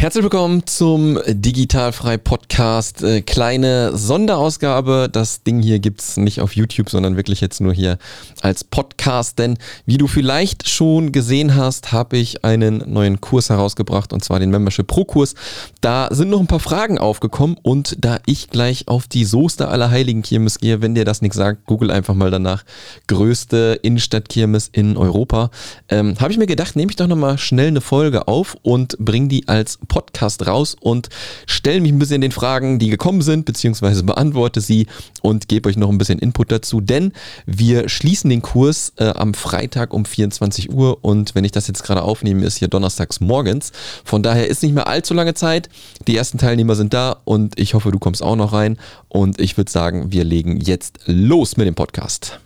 Herzlich willkommen zum Digitalfrei Podcast. Äh, kleine Sonderausgabe. Das Ding hier gibt's nicht auf YouTube, sondern wirklich jetzt nur hier als Podcast. Denn wie du vielleicht schon gesehen hast, habe ich einen neuen Kurs herausgebracht und zwar den Membership Pro Kurs. Da sind noch ein paar Fragen aufgekommen und da ich gleich auf die Soester aller Heiligen Kirmes gehe, wenn dir das nichts sagt, google einfach mal danach. Größte Innenstadtkirmes in Europa. Ähm, habe ich mir gedacht, nehme ich doch nochmal schnell eine Folge auf und bring die als Podcast raus und stelle mich ein bisschen den Fragen, die gekommen sind, beziehungsweise beantworte sie und gebe euch noch ein bisschen Input dazu, denn wir schließen den Kurs äh, am Freitag um 24 Uhr und wenn ich das jetzt gerade aufnehme, ist hier donnerstags morgens. Von daher ist nicht mehr allzu lange Zeit. Die ersten Teilnehmer sind da und ich hoffe, du kommst auch noch rein und ich würde sagen, wir legen jetzt los mit dem Podcast.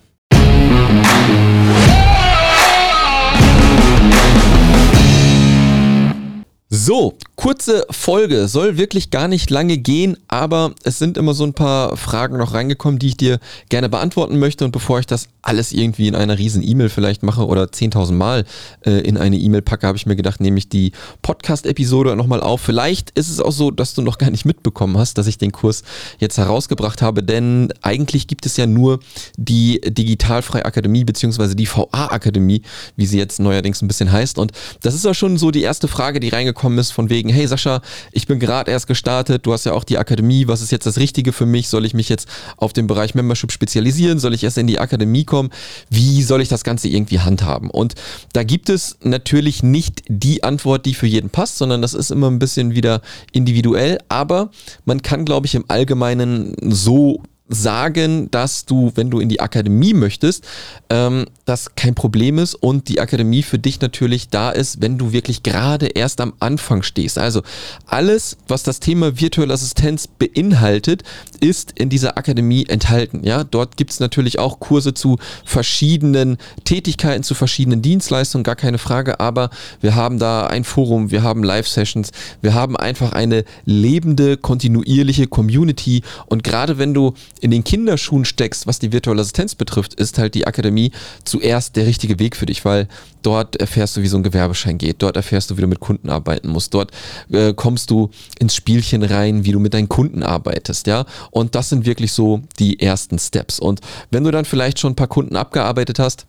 So, kurze Folge, soll wirklich gar nicht lange gehen, aber es sind immer so ein paar Fragen noch reingekommen, die ich dir gerne beantworten möchte. Und bevor ich das alles irgendwie in einer riesen E-Mail vielleicht mache oder 10.000 Mal äh, in eine E-Mail packe, habe ich mir gedacht, nehme ich die Podcast-Episode nochmal auf. Vielleicht ist es auch so, dass du noch gar nicht mitbekommen hast, dass ich den Kurs jetzt herausgebracht habe, denn eigentlich gibt es ja nur die Digitalfreie Akademie beziehungsweise die VA-Akademie, wie sie jetzt neuerdings ein bisschen heißt. Und das ist ja schon so die erste Frage, die reingekommen gekommen ist, von wegen, hey Sascha, ich bin gerade erst gestartet, du hast ja auch die Akademie, was ist jetzt das Richtige für mich? Soll ich mich jetzt auf den Bereich Membership spezialisieren? Soll ich erst in die Akademie kommen? Wie soll ich das Ganze irgendwie handhaben? Und da gibt es natürlich nicht die Antwort, die für jeden passt, sondern das ist immer ein bisschen wieder individuell, aber man kann, glaube ich, im Allgemeinen so sagen, dass du, wenn du in die Akademie möchtest, ähm, das kein Problem ist und die Akademie für dich natürlich da ist, wenn du wirklich gerade erst am Anfang stehst. Also alles, was das Thema virtuelle Assistenz beinhaltet, ist in dieser Akademie enthalten. Ja, dort gibt es natürlich auch Kurse zu verschiedenen Tätigkeiten, zu verschiedenen Dienstleistungen, gar keine Frage. Aber wir haben da ein Forum, wir haben Live-Sessions, wir haben einfach eine lebende, kontinuierliche Community. Und gerade wenn du in den Kinderschuhen steckst, was die virtuelle Assistenz betrifft, ist halt die Akademie zuerst der richtige Weg für dich, weil dort erfährst du, wie so ein Gewerbeschein geht, dort erfährst du, wie du mit Kunden arbeiten musst, dort äh, kommst du ins Spielchen rein, wie du mit deinen Kunden arbeitest, ja. Und das sind wirklich so die ersten Steps. Und wenn du dann vielleicht schon ein paar Kunden abgearbeitet hast,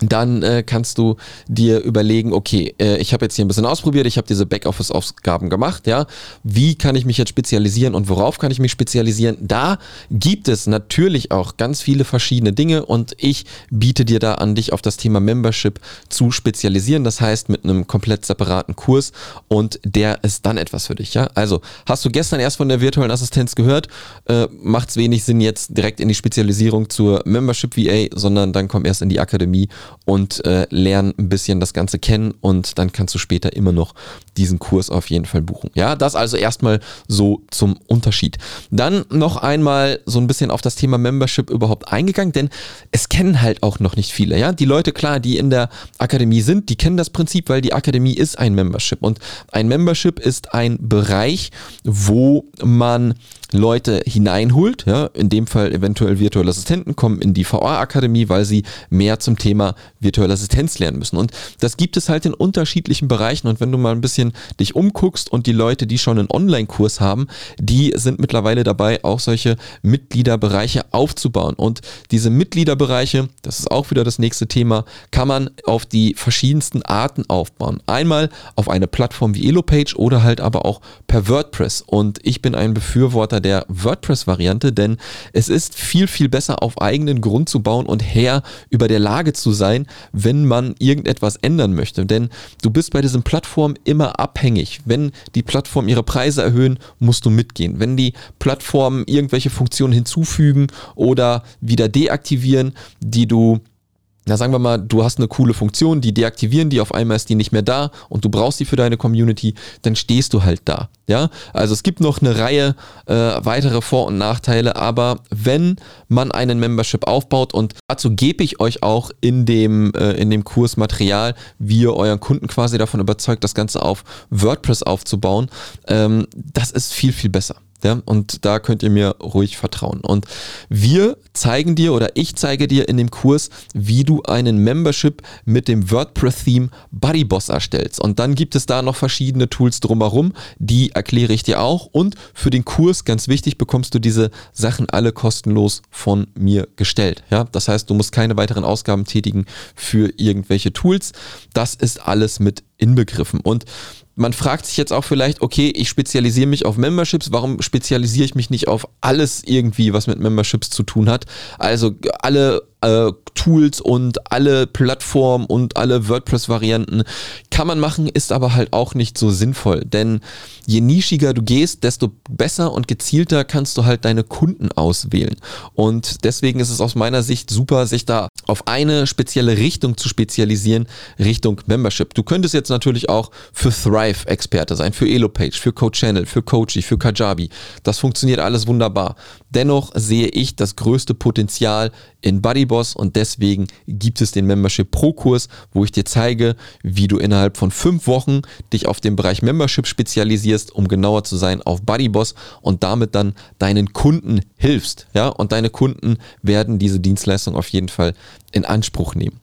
dann äh, kannst du dir überlegen, okay, äh, ich habe jetzt hier ein bisschen ausprobiert, ich habe diese Backoffice-Aufgaben gemacht, ja. Wie kann ich mich jetzt spezialisieren und worauf kann ich mich spezialisieren? Da gibt es natürlich auch ganz viele verschiedene Dinge und ich biete dir da an, dich auf das Thema Membership zu spezialisieren. Das heißt, mit einem komplett separaten Kurs und der ist dann etwas für dich, ja. Also, hast du gestern erst von der virtuellen Assistenz gehört, äh, macht es wenig Sinn, jetzt direkt in die Spezialisierung zur Membership VA, sondern dann komm erst in die Akademie und äh, lern ein bisschen das Ganze kennen und dann kannst du später immer noch diesen Kurs auf jeden Fall buchen. Ja, das also erstmal so zum Unterschied. Dann noch einmal so ein bisschen auf das Thema Membership überhaupt eingegangen, denn es kennen halt auch noch nicht viele. Ja, die Leute, klar, die in der Akademie sind, die kennen das Prinzip, weil die Akademie ist ein Membership und ein Membership ist ein Bereich, wo man Leute hineinholt, ja, in dem Fall eventuell virtuelle Assistenten kommen in die VA-Akademie, weil sie mehr zum Thema virtuelle Assistenz lernen müssen. Und das gibt es halt in unterschiedlichen Bereichen. Und wenn du mal ein bisschen dich umguckst und die Leute, die schon einen Online-Kurs haben, die sind mittlerweile dabei, auch solche Mitgliederbereiche aufzubauen. Und diese Mitgliederbereiche, das ist auch wieder das nächste Thema, kann man auf die verschiedensten Arten aufbauen. Einmal auf eine Plattform wie Elopage oder halt aber auch per WordPress. Und ich bin ein Befürworter Befürworter der WordPress-Variante, denn es ist viel, viel besser auf eigenen Grund zu bauen und Herr über der Lage zu sein, wenn man irgendetwas ändern möchte. Denn du bist bei diesen Plattformen immer abhängig. Wenn die Plattformen ihre Preise erhöhen, musst du mitgehen. Wenn die Plattformen irgendwelche Funktionen hinzufügen oder wieder deaktivieren, die du na sagen wir mal, du hast eine coole Funktion, die deaktivieren die, auf einmal ist die nicht mehr da und du brauchst die für deine Community, dann stehst du halt da. Ja, also es gibt noch eine Reihe äh, weitere Vor- und Nachteile, aber wenn man einen Membership aufbaut und dazu gebe ich euch auch in dem, äh, in dem Kurs Material, wie ihr euren Kunden quasi davon überzeugt, das Ganze auf WordPress aufzubauen, ähm, das ist viel, viel besser. Ja, und da könnt ihr mir ruhig vertrauen. Und wir zeigen dir oder ich zeige dir in dem Kurs, wie du einen Membership mit dem WordPress-Theme BuddyBoss erstellst. Und dann gibt es da noch verschiedene Tools drumherum, die erkläre ich dir auch. Und für den Kurs, ganz wichtig, bekommst du diese Sachen alle kostenlos von mir gestellt. Ja, das heißt, du musst keine weiteren Ausgaben tätigen für irgendwelche Tools. Das ist alles mit inbegriffen. Und man fragt sich jetzt auch vielleicht, okay, ich spezialisiere mich auf Memberships, warum spezialisiere ich mich nicht auf alles irgendwie, was mit Memberships zu tun hat? Also alle äh, Tools und alle Plattformen und alle WordPress-Varianten kann man machen, ist aber halt auch nicht so sinnvoll. Denn je nischiger du gehst, desto besser und gezielter kannst du halt deine Kunden auswählen. Und deswegen ist es aus meiner Sicht super, sich da auf eine spezielle Richtung zu spezialisieren, Richtung Membership. Du könntest jetzt natürlich auch für Thrive Experte sein, für Elopage, für CodeChannel, für Coachy, für Kajabi. Das funktioniert alles wunderbar. Dennoch sehe ich das größte Potenzial in Buddyboss und deswegen gibt es den Membership Pro Kurs, wo ich dir zeige, wie du innerhalb von fünf Wochen dich auf den Bereich Membership spezialisierst, um genauer zu sein auf Buddyboss und damit dann deinen Kunden hilfst. Ja, und deine Kunden werden diese Dienstleistung auf jeden Fall in Anspruch nehmen.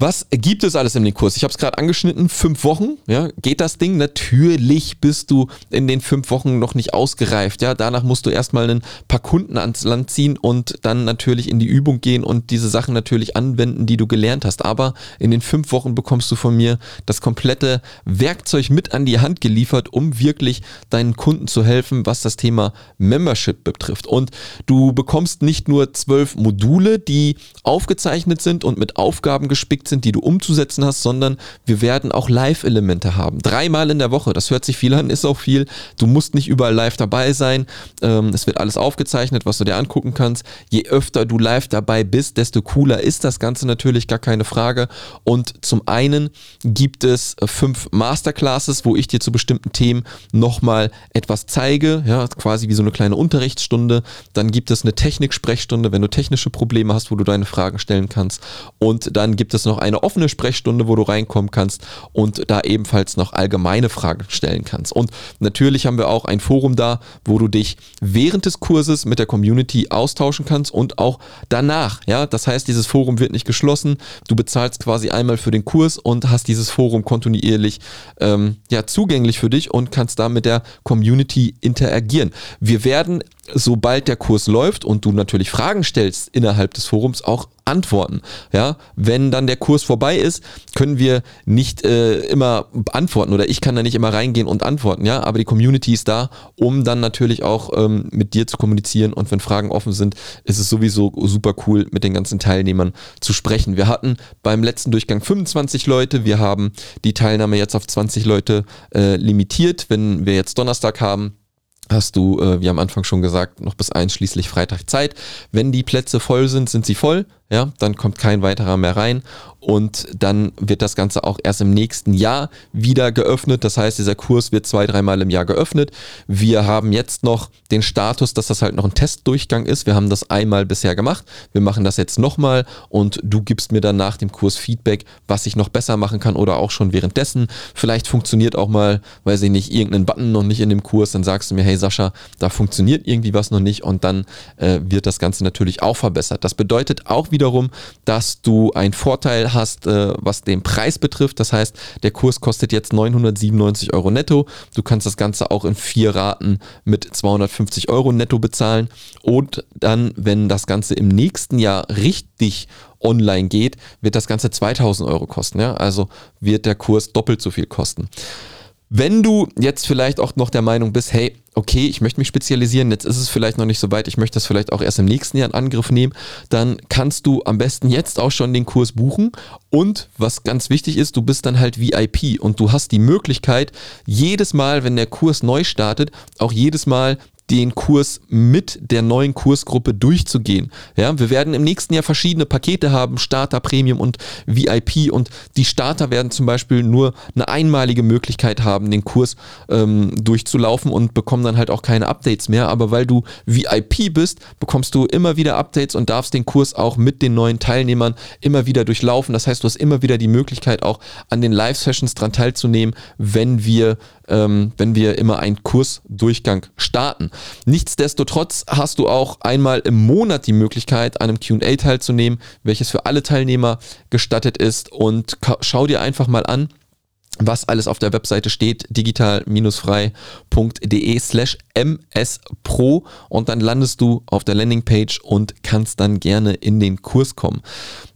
Was gibt es alles in dem Kurs? Ich habe es gerade angeschnitten, fünf Wochen, ja, geht das Ding? Natürlich bist du in den fünf Wochen noch nicht ausgereift, ja, danach musst du erstmal ein paar Kunden ans Land ziehen und dann natürlich in die Übung gehen und diese Sachen natürlich anwenden, die du gelernt hast. Aber in den fünf Wochen bekommst du von mir das komplette Werkzeug mit an die Hand geliefert, um wirklich deinen Kunden zu helfen, was das Thema Membership betrifft. Und du bekommst nicht nur zwölf Module, die aufgezeichnet sind und mit Aufgaben gespickt Projekt sind, die du umzusetzen hast, sondern wir werden auch Live-Elemente haben. Dreimal in der Woche, das hört sich viel an, ist auch viel. Du musst nicht überall live dabei sein. Ähm, es wird alles aufgezeichnet, was du dir angucken kannst. Je öfter du live dabei bist, desto cooler ist das Ganze natürlich, gar keine Frage. Und zum einen gibt es fünf Masterclasses, wo ich dir zu bestimmten Themen nochmal etwas zeige, ja, quasi wie so eine kleine Unterrichtsstunde. Dann gibt es eine Technik-Sprechstunde, wenn du technische Probleme hast, wo du deine Fragen stellen kannst. Und dann gibt es noch noch eine offene Sprechstunde, wo du reinkommen kannst und da ebenfalls noch allgemeine Fragen stellen kannst. Und natürlich haben wir auch ein Forum da, wo du dich während des Kurses mit der Community austauschen kannst und auch danach. Ja, das heißt, dieses Forum wird nicht geschlossen. Du bezahlst quasi einmal für den Kurs und hast dieses Forum kontinuierlich ähm, ja, zugänglich für dich und kannst da mit der Community interagieren. Wir werden sobald der Kurs läuft und du natürlich Fragen stellst innerhalb des Forums, auch antworten. Ja, wenn dann der Kurs vorbei ist, können wir nicht äh, immer antworten oder ich kann da nicht immer reingehen und antworten. Ja, aber die Community ist da, um dann natürlich auch ähm, mit dir zu kommunizieren und wenn Fragen offen sind, ist es sowieso super cool, mit den ganzen Teilnehmern zu sprechen. Wir hatten beim letzten Durchgang 25 Leute, wir haben die Teilnahme jetzt auf 20 Leute äh, limitiert. Wenn wir jetzt Donnerstag haben, hast du, äh, wie am Anfang schon gesagt, noch bis einschließlich Freitag Zeit. Wenn die Plätze voll sind, sind sie voll ja, dann kommt kein weiterer mehr rein und dann wird das Ganze auch erst im nächsten Jahr wieder geöffnet. Das heißt, dieser Kurs wird zwei, dreimal im Jahr geöffnet. Wir haben jetzt noch den Status, dass das halt noch ein Testdurchgang ist. Wir haben das einmal bisher gemacht. Wir machen das jetzt nochmal und du gibst mir dann nach dem Kurs Feedback, was ich noch besser machen kann oder auch schon währenddessen. Vielleicht funktioniert auch mal, weiß ich nicht, irgendein Button noch nicht in dem Kurs. Dann sagst du mir, hey Sascha, da funktioniert irgendwie was noch nicht und dann äh, wird das Ganze natürlich auch verbessert. Das bedeutet auch wiederum, dass du einen Vorteil hast, äh, was den Preis betrifft. Das heißt, der Kurs kostet jetzt 997 Euro netto. Du kannst das Ganze auch in vier Raten mit 250 Euro netto bezahlen. Und dann, wenn das Ganze im nächsten Jahr richtig online geht, wird das Ganze 2000 Euro kosten. Ja? Also wird der Kurs doppelt so viel kosten. Wenn du jetzt vielleicht auch noch der Meinung bist, hey, okay, ich möchte mich spezialisieren, jetzt ist es vielleicht noch nicht so weit, ich möchte das vielleicht auch erst im nächsten Jahr in Angriff nehmen, dann kannst du am besten jetzt auch schon den Kurs buchen. Und was ganz wichtig ist, du bist dann halt VIP und du hast die Möglichkeit, jedes Mal, wenn der Kurs neu startet, auch jedes Mal den Kurs mit der neuen Kursgruppe durchzugehen. Ja, wir werden im nächsten Jahr verschiedene Pakete haben, Starter, Premium und VIP und die Starter werden zum Beispiel nur eine einmalige Möglichkeit haben, den Kurs ähm, durchzulaufen und bekommen dann halt auch keine Updates mehr. Aber weil du VIP bist, bekommst du immer wieder Updates und darfst den Kurs auch mit den neuen Teilnehmern immer wieder durchlaufen. Das heißt, du hast immer wieder die Möglichkeit auch an den Live-Sessions dran teilzunehmen, wenn wir ähm, wenn wir immer einen Kursdurchgang starten. Nichtsdestotrotz hast du auch einmal im Monat die Möglichkeit, an einem QA teilzunehmen, welches für alle Teilnehmer gestattet ist. Und schau dir einfach mal an, was alles auf der Webseite steht, digital-frei.de slash mspro und dann landest du auf der Landingpage und kannst dann gerne in den Kurs kommen.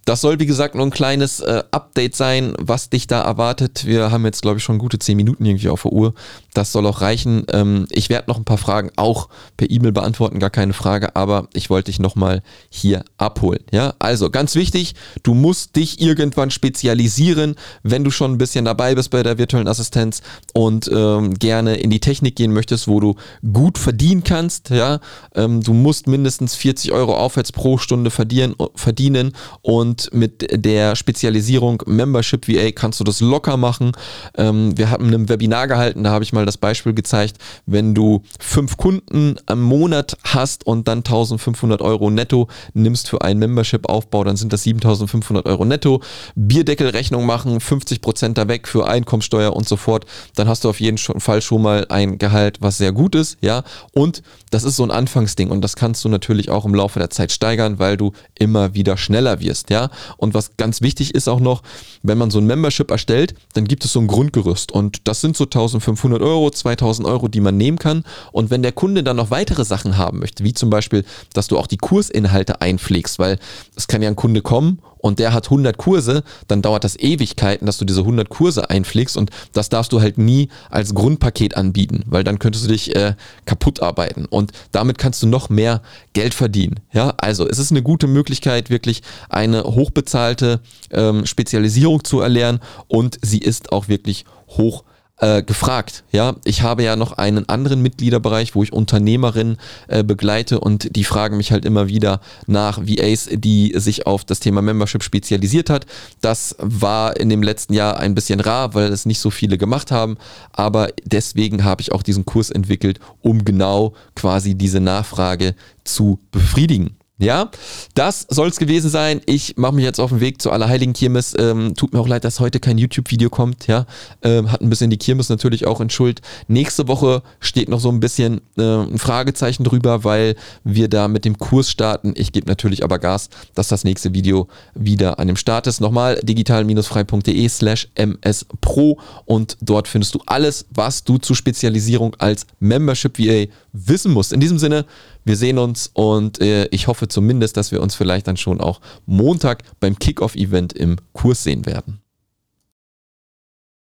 Das soll, wie gesagt, nur ein kleines äh, Update sein, was dich da erwartet. Wir haben jetzt, glaube ich, schon gute 10 Minuten irgendwie auf der Uhr. Das soll auch reichen. Ähm, ich werde noch ein paar Fragen auch per E-Mail beantworten, gar keine Frage, aber ich wollte dich nochmal hier abholen. Ja, also ganz wichtig, du musst dich irgendwann spezialisieren, wenn du schon ein bisschen dabei bist bei der virtuellen Assistenz und ähm, gerne in die Technik gehen möchtest, wo du gut verdienen kannst. Ja, ähm, du musst mindestens 40 Euro aufwärts pro Stunde verdienen, verdienen und und mit der Spezialisierung Membership VA kannst du das locker machen. Ähm, wir hatten ein Webinar gehalten, da habe ich mal das Beispiel gezeigt, wenn du fünf Kunden am Monat hast und dann 1500 Euro netto nimmst für einen Membership-Aufbau, dann sind das 7500 Euro netto. Bierdeckelrechnung machen, 50 Prozent da weg für Einkommensteuer und so fort. Dann hast du auf jeden Fall schon mal ein Gehalt, was sehr gut ist, ja. Und das ist so ein Anfangsding und das kannst du natürlich auch im Laufe der Zeit steigern, weil du immer wieder schneller wirst, ja. Und was ganz wichtig ist auch noch, wenn man so ein Membership erstellt, dann gibt es so ein Grundgerüst und das sind so 1500 Euro, 2000 Euro, die man nehmen kann. Und wenn der Kunde dann noch weitere Sachen haben möchte, wie zum Beispiel, dass du auch die Kursinhalte einpflegst, weil es kann ja ein Kunde kommen und der hat 100 Kurse, dann dauert das Ewigkeiten, dass du diese 100 Kurse einpflegst und das darfst du halt nie als Grundpaket anbieten, weil dann könntest du dich äh, kaputt arbeiten und damit kannst du noch mehr Geld verdienen. Ja, also es ist eine gute Möglichkeit, wirklich eine hochbezahlte ähm, Spezialisierung zu erlernen und sie ist auch wirklich hoch äh, gefragt. Ja, ich habe ja noch einen anderen Mitgliederbereich, wo ich Unternehmerinnen äh, begleite und die fragen mich halt immer wieder nach VAs, die sich auf das Thema Membership spezialisiert hat. Das war in dem letzten Jahr ein bisschen rar, weil es nicht so viele gemacht haben, aber deswegen habe ich auch diesen Kurs entwickelt, um genau quasi diese Nachfrage zu befriedigen. Ja, das soll es gewesen sein. Ich mache mich jetzt auf den Weg zur Allerheiligen Kirmes. Ähm, tut mir auch leid, dass heute kein YouTube-Video kommt. Ja, ähm, hat ein bisschen die Kirmes natürlich auch in Schuld. Nächste Woche steht noch so ein bisschen äh, ein Fragezeichen drüber, weil wir da mit dem Kurs starten. Ich gebe natürlich aber Gas, dass das nächste Video wieder an dem Start ist. Nochmal digital-frei.de slash mspro und dort findest du alles, was du zur Spezialisierung als Membership VA wissen musst. In diesem Sinne, wir sehen uns und äh, ich hoffe zumindest, dass wir uns vielleicht dann schon auch Montag beim Kickoff-Event im Kurs sehen werden.